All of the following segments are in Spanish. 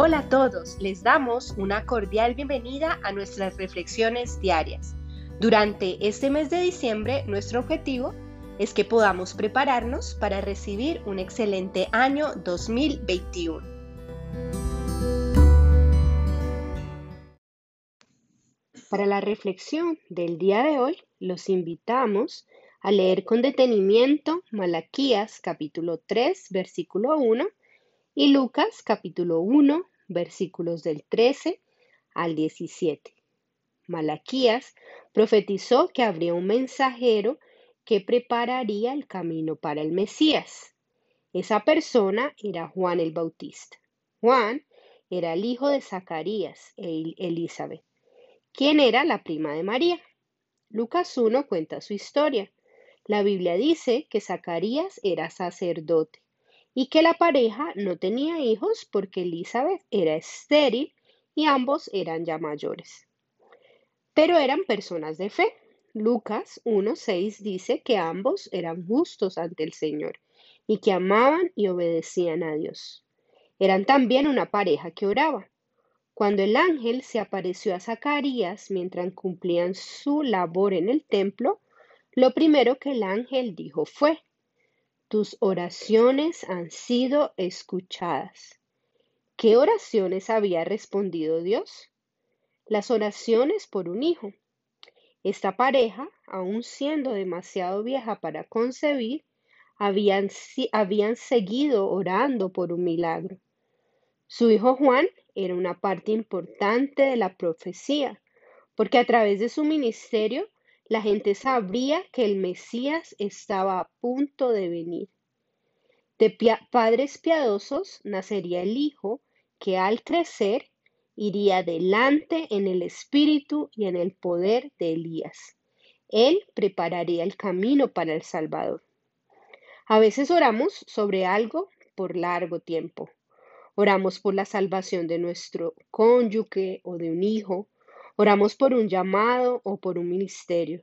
Hola a todos, les damos una cordial bienvenida a nuestras reflexiones diarias. Durante este mes de diciembre, nuestro objetivo es que podamos prepararnos para recibir un excelente año 2021. Para la reflexión del día de hoy, los invitamos a leer con detenimiento Malaquías capítulo 3, versículo 1 y Lucas capítulo 1, versículos del 13 al 17. Malaquías profetizó que habría un mensajero que prepararía el camino para el Mesías. Esa persona era Juan el Bautista. Juan era el hijo de Zacarías e Elizabeth, quien era la prima de María. Lucas 1 cuenta su historia. La Biblia dice que Zacarías era sacerdote y que la pareja no tenía hijos porque Elizabeth era estéril y ambos eran ya mayores. Pero eran personas de fe. Lucas 1.6 dice que ambos eran justos ante el Señor y que amaban y obedecían a Dios. Eran también una pareja que oraba. Cuando el ángel se apareció a Zacarías mientras cumplían su labor en el templo, lo primero que el ángel dijo fue, tus oraciones han sido escuchadas. ¿Qué oraciones había respondido Dios? Las oraciones por un hijo. Esta pareja, aun siendo demasiado vieja para concebir, habían, habían seguido orando por un milagro. Su hijo Juan era una parte importante de la profecía, porque a través de su ministerio la gente sabría que el Mesías estaba a punto de venir. De padres piadosos nacería el Hijo que al crecer iría delante en el espíritu y en el poder de Elías. Él prepararía el camino para el Salvador. A veces oramos sobre algo por largo tiempo. Oramos por la salvación de nuestro cónyuge o de un hijo, Oramos por un llamado o por un ministerio.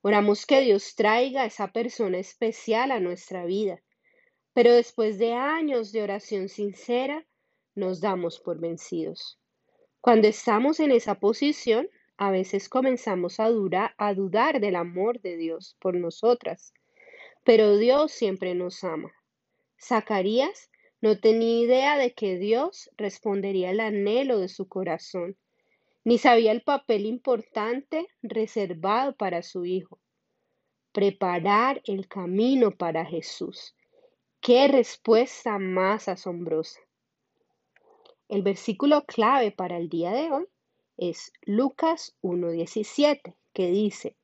Oramos que Dios traiga a esa persona especial a nuestra vida. Pero después de años de oración sincera, nos damos por vencidos. Cuando estamos en esa posición, a veces comenzamos a, dudar del amor de Dios por nosotras. Pero Dios siempre nos ama. Zacarías no tenía idea de que Dios respondería al anhelo de su corazón ni sabía el papel importante reservado para su hijo. Preparar el camino para Jesús. Qué respuesta más asombrosa. El versículo clave para el día de hoy es Lucas 1.17, que dice,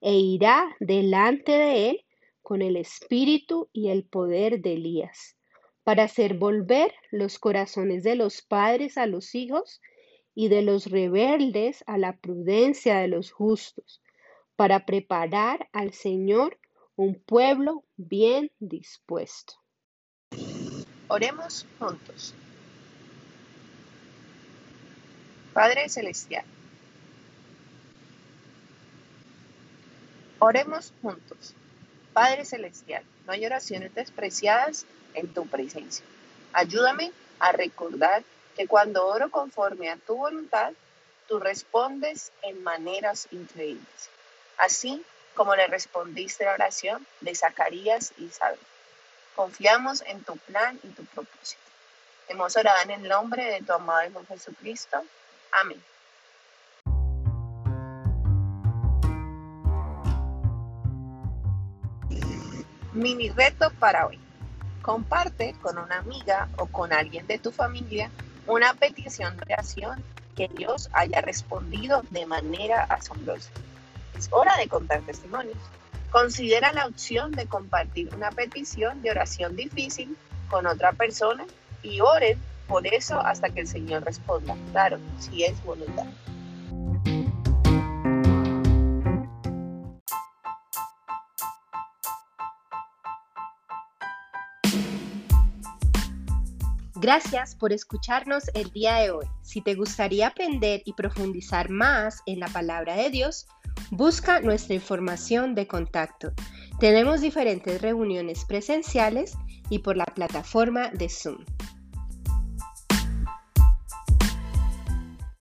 e irá delante de él con el espíritu y el poder de Elías, para hacer volver los corazones de los padres a los hijos y de los rebeldes a la prudencia de los justos, para preparar al Señor un pueblo bien dispuesto. Oremos juntos. Padre Celestial. Oremos juntos. Padre Celestial, no hay oraciones despreciadas en tu presencia. Ayúdame a recordar que cuando oro conforme a tu voluntad, tú respondes en maneras increíbles. Así como le respondiste la oración de Zacarías y Isabel. Confiamos en tu plan y tu propósito. Hemos orado en el nombre de tu amado Hijo Jesucristo. Amén. Mini reto para hoy. Comparte con una amiga o con alguien de tu familia una petición de oración que Dios haya respondido de manera asombrosa. Es hora de contar testimonios. Considera la opción de compartir una petición de oración difícil con otra persona y oren por eso hasta que el Señor responda. Claro, si es voluntad. Gracias por escucharnos el día de hoy. Si te gustaría aprender y profundizar más en la palabra de Dios, busca nuestra información de contacto. Tenemos diferentes reuniones presenciales y por la plataforma de Zoom.